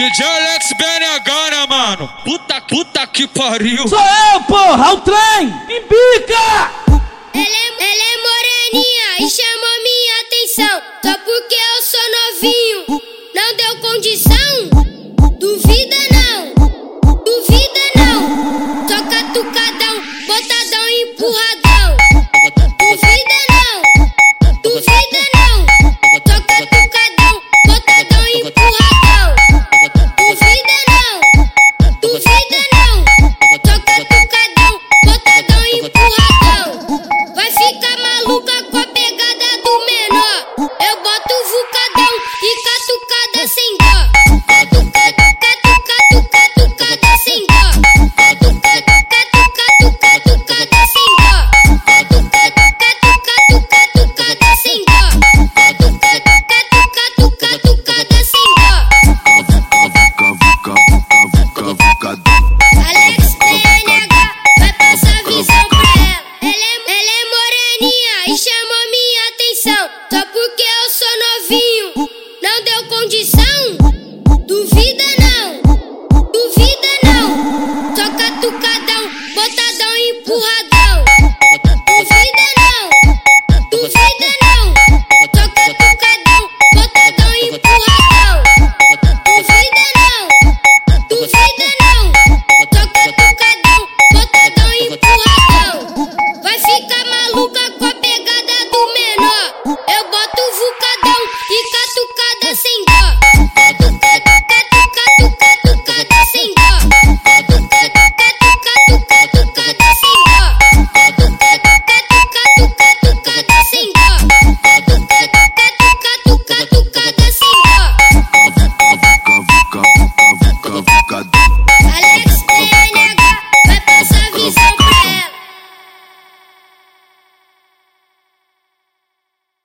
DJ Lex agora, mano? Puta, puta que pariu. Sou eu, porra, o trem, Me bica. Ela é, ela é moreninha e chamou minha atenção. Só porque eu sou novinho, não deu condição? Duvida não, duvida não. Toca tucadão, botadão e empurradão. Sound.